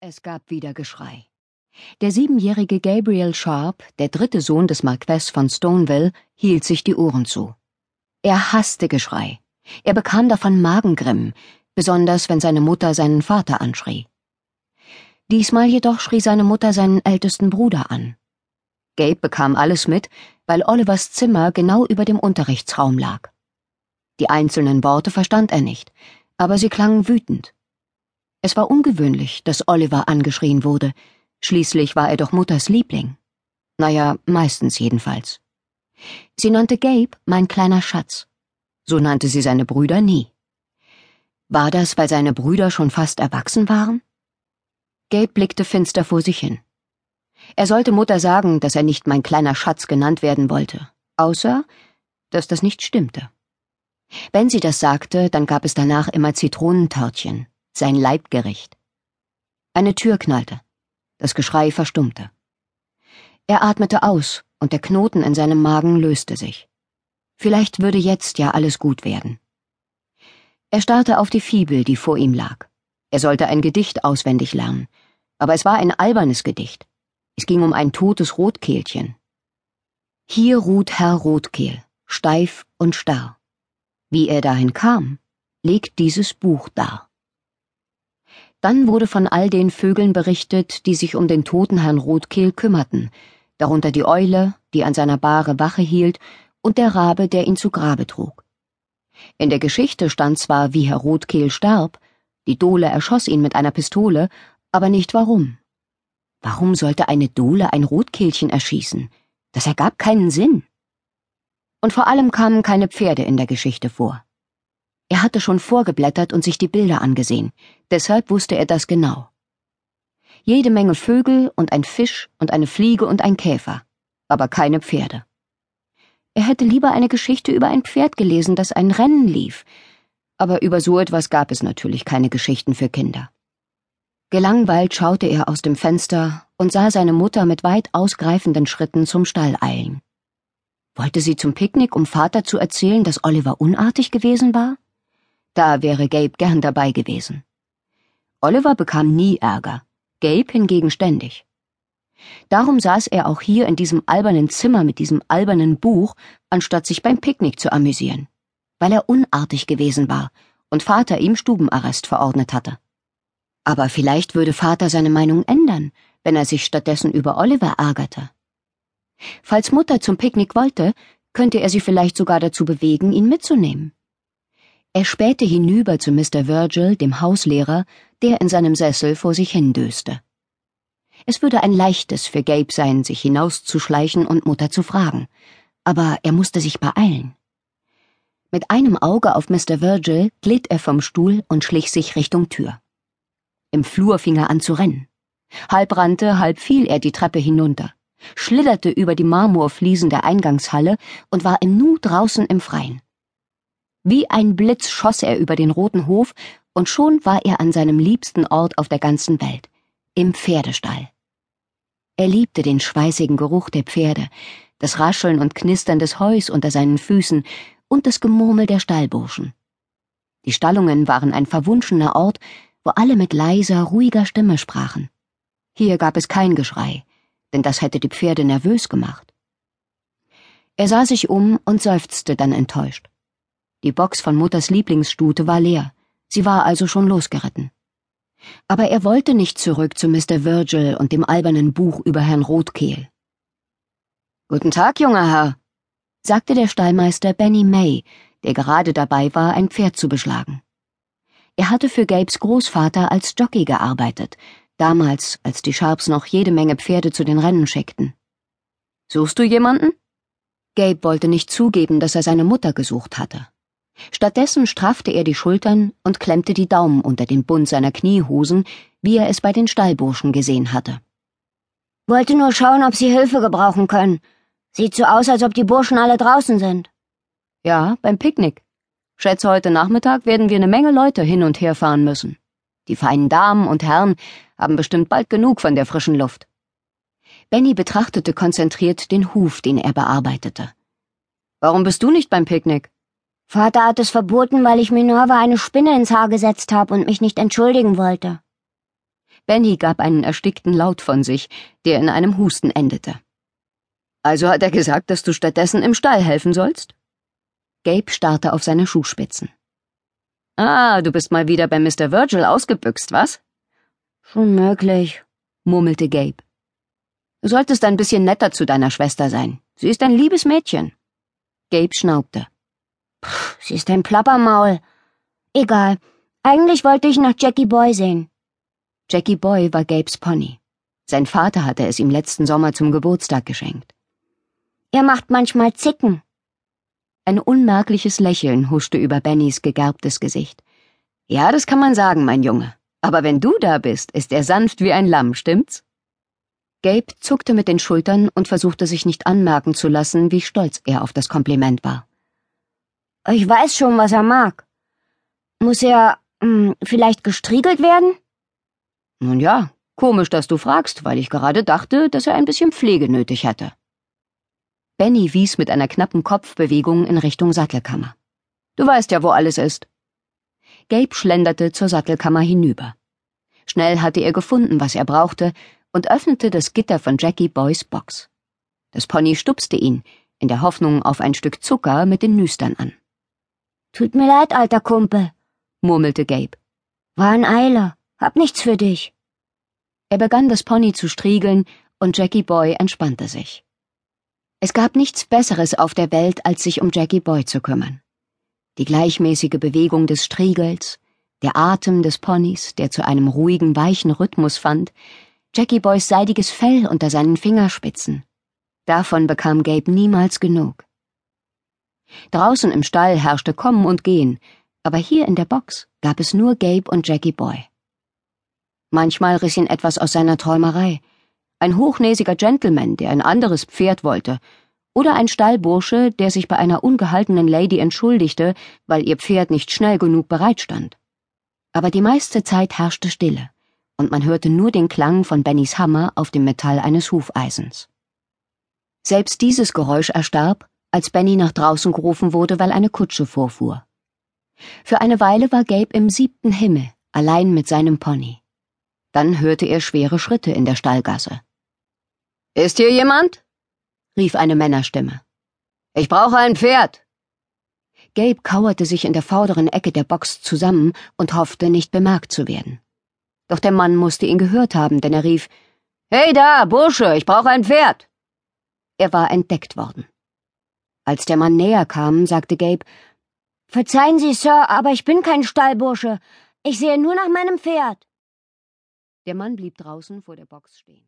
Es gab wieder Geschrei. Der siebenjährige Gabriel Sharp, der dritte Sohn des Marquess von Stoneville, hielt sich die Ohren zu. Er hasste Geschrei. Er bekam davon Magengrimm, besonders wenn seine Mutter seinen Vater anschrie. Diesmal jedoch schrie seine Mutter seinen ältesten Bruder an. Gabe bekam alles mit, weil Olivers Zimmer genau über dem Unterrichtsraum lag. Die einzelnen Worte verstand er nicht, aber sie klangen wütend. Es war ungewöhnlich, dass Oliver angeschrien wurde. Schließlich war er doch Mutters Liebling. Naja, meistens jedenfalls. Sie nannte Gabe mein kleiner Schatz. So nannte sie seine Brüder nie. War das, weil seine Brüder schon fast erwachsen waren? Gabe blickte finster vor sich hin. Er sollte Mutter sagen, dass er nicht mein kleiner Schatz genannt werden wollte, außer, dass das nicht stimmte. Wenn sie das sagte, dann gab es danach immer Zitronentörtchen sein Leibgericht. Eine Tür knallte. Das Geschrei verstummte. Er atmete aus, und der Knoten in seinem Magen löste sich. Vielleicht würde jetzt ja alles gut werden. Er starrte auf die Fibel, die vor ihm lag. Er sollte ein Gedicht auswendig lernen, aber es war ein albernes Gedicht. Es ging um ein totes Rotkehlchen. Hier ruht Herr Rotkehl, steif und starr. Wie er dahin kam, legt dieses Buch dar. Dann wurde von all den Vögeln berichtet, die sich um den toten Herrn Rotkehl kümmerten, darunter die Eule, die an seiner Bahre Wache hielt, und der Rabe, der ihn zu Grabe trug. In der Geschichte stand zwar, wie Herr Rotkehl starb, die Dole erschoss ihn mit einer Pistole, aber nicht warum. Warum sollte eine Dole ein Rotkehlchen erschießen? Das ergab keinen Sinn. Und vor allem kamen keine Pferde in der Geschichte vor. Er hatte schon vorgeblättert und sich die Bilder angesehen, deshalb wusste er das genau. Jede Menge Vögel und ein Fisch und eine Fliege und ein Käfer, aber keine Pferde. Er hätte lieber eine Geschichte über ein Pferd gelesen, das ein Rennen lief, aber über so etwas gab es natürlich keine Geschichten für Kinder. Gelangweilt schaute er aus dem Fenster und sah seine Mutter mit weit ausgreifenden Schritten zum Stall eilen. Wollte sie zum Picknick, um Vater zu erzählen, dass Oliver unartig gewesen war? Da wäre Gabe gern dabei gewesen. Oliver bekam nie Ärger, Gabe hingegen ständig. Darum saß er auch hier in diesem albernen Zimmer mit diesem albernen Buch, anstatt sich beim Picknick zu amüsieren, weil er unartig gewesen war und Vater ihm Stubenarrest verordnet hatte. Aber vielleicht würde Vater seine Meinung ändern, wenn er sich stattdessen über Oliver ärgerte. Falls Mutter zum Picknick wollte, könnte er sie vielleicht sogar dazu bewegen, ihn mitzunehmen. Er spähte hinüber zu Mr. Virgil, dem Hauslehrer, der in seinem Sessel vor sich hindöste. Es würde ein leichtes für Gabe sein, sich hinauszuschleichen und Mutter zu fragen, aber er musste sich beeilen. Mit einem Auge auf Mr. Virgil glitt er vom Stuhl und schlich sich Richtung Tür. Im Flur fing er an zu rennen. Halb rannte, halb fiel er die Treppe hinunter, schlitterte über die Marmorfliesen der Eingangshalle und war im Nu draußen im Freien. Wie ein Blitz schoss er über den roten Hof, und schon war er an seinem liebsten Ort auf der ganzen Welt, im Pferdestall. Er liebte den schweißigen Geruch der Pferde, das Rascheln und Knistern des Heus unter seinen Füßen und das Gemurmel der Stallburschen. Die Stallungen waren ein verwunschener Ort, wo alle mit leiser, ruhiger Stimme sprachen. Hier gab es kein Geschrei, denn das hätte die Pferde nervös gemacht. Er sah sich um und seufzte dann enttäuscht. Die Box von Mutters Lieblingsstute war leer, sie war also schon losgeritten. Aber er wollte nicht zurück zu Mr. Virgil und dem albernen Buch über Herrn Rotkehl. Guten Tag, junger Herr, sagte der Stallmeister Benny May, der gerade dabei war, ein Pferd zu beschlagen. Er hatte für Gabes Großvater als Jockey gearbeitet, damals, als die Sharps noch jede Menge Pferde zu den Rennen schickten. Suchst du jemanden? Gabe wollte nicht zugeben, dass er seine Mutter gesucht hatte. Stattdessen straffte er die Schultern und klemmte die Daumen unter den Bund seiner Kniehosen, wie er es bei den Stallburschen gesehen hatte. Wollte nur schauen, ob Sie Hilfe gebrauchen können. Sieht so aus, als ob die Burschen alle draußen sind. Ja, beim Picknick. Schätze, heute Nachmittag werden wir eine Menge Leute hin und her fahren müssen. Die feinen Damen und Herren haben bestimmt bald genug von der frischen Luft. Benny betrachtete konzentriert den Huf, den er bearbeitete. Warum bist du nicht beim Picknick? Vater hat es verboten, weil ich Minerva eine Spinne ins Haar gesetzt habe und mich nicht entschuldigen wollte. Benny gab einen erstickten Laut von sich, der in einem Husten endete. Also hat er gesagt, dass du stattdessen im Stall helfen sollst? Gabe starrte auf seine Schuhspitzen. Ah, du bist mal wieder bei Mr. Virgil ausgebüxt, was? Schon möglich, murmelte Gabe. Du solltest ein bisschen netter zu deiner Schwester sein. Sie ist ein liebes Mädchen. Gabe schnaubte. Pff, sie ist ein Plappermaul. Egal. Eigentlich wollte ich nach Jackie Boy sehen. Jackie Boy war Gabes Pony. Sein Vater hatte es ihm letzten Sommer zum Geburtstag geschenkt. Er macht manchmal Zicken. Ein unmerkliches Lächeln huschte über Bennys gegerbtes Gesicht. Ja, das kann man sagen, mein Junge. Aber wenn du da bist, ist er sanft wie ein Lamm, stimmt's? Gabe zuckte mit den Schultern und versuchte sich nicht anmerken zu lassen, wie stolz er auf das Kompliment war. Ich weiß schon, was er mag. Muss er hm, vielleicht gestriegelt werden? Nun ja, komisch, dass du fragst, weil ich gerade dachte, dass er ein bisschen Pflege nötig hätte. Benny wies mit einer knappen Kopfbewegung in Richtung Sattelkammer. Du weißt ja, wo alles ist. Gabe schlenderte zur Sattelkammer hinüber. Schnell hatte er gefunden, was er brauchte, und öffnete das Gitter von Jackie Boys Box. Das Pony stupste ihn, in der Hoffnung auf ein Stück Zucker mit den Nüstern an. Tut mir leid, alter Kumpel, murmelte Gabe. War ein Eiler. Hab nichts für dich. Er begann das Pony zu striegeln, und Jackie Boy entspannte sich. Es gab nichts Besseres auf der Welt, als sich um Jackie Boy zu kümmern. Die gleichmäßige Bewegung des Striegels, der Atem des Ponys, der zu einem ruhigen, weichen Rhythmus fand, Jackie Boys seidiges Fell unter seinen Fingerspitzen. Davon bekam Gabe niemals genug. Draußen im Stall herrschte Kommen und Gehen, aber hier in der Box gab es nur Gabe und Jackie Boy. Manchmal riss ihn etwas aus seiner Träumerei. Ein hochnäsiger Gentleman, der ein anderes Pferd wollte, oder ein Stallbursche, der sich bei einer ungehaltenen Lady entschuldigte, weil ihr Pferd nicht schnell genug bereitstand. Aber die meiste Zeit herrschte Stille, und man hörte nur den Klang von Bennys Hammer auf dem Metall eines Hufeisens. Selbst dieses Geräusch erstarb, als Benny nach draußen gerufen wurde, weil eine Kutsche vorfuhr. Für eine Weile war Gabe im siebten Himmel, allein mit seinem Pony. Dann hörte er schwere Schritte in der Stallgasse. Ist hier jemand? rief eine Männerstimme. Ich brauche ein Pferd. Gabe kauerte sich in der vorderen Ecke der Box zusammen und hoffte, nicht bemerkt zu werden. Doch der Mann musste ihn gehört haben, denn er rief Hey da, Bursche, ich brauche ein Pferd. Er war entdeckt worden. Als der Mann näher kam, sagte Gabe Verzeihen Sie, Sir, aber ich bin kein Stallbursche. Ich sehe nur nach meinem Pferd. Der Mann blieb draußen vor der Box stehen.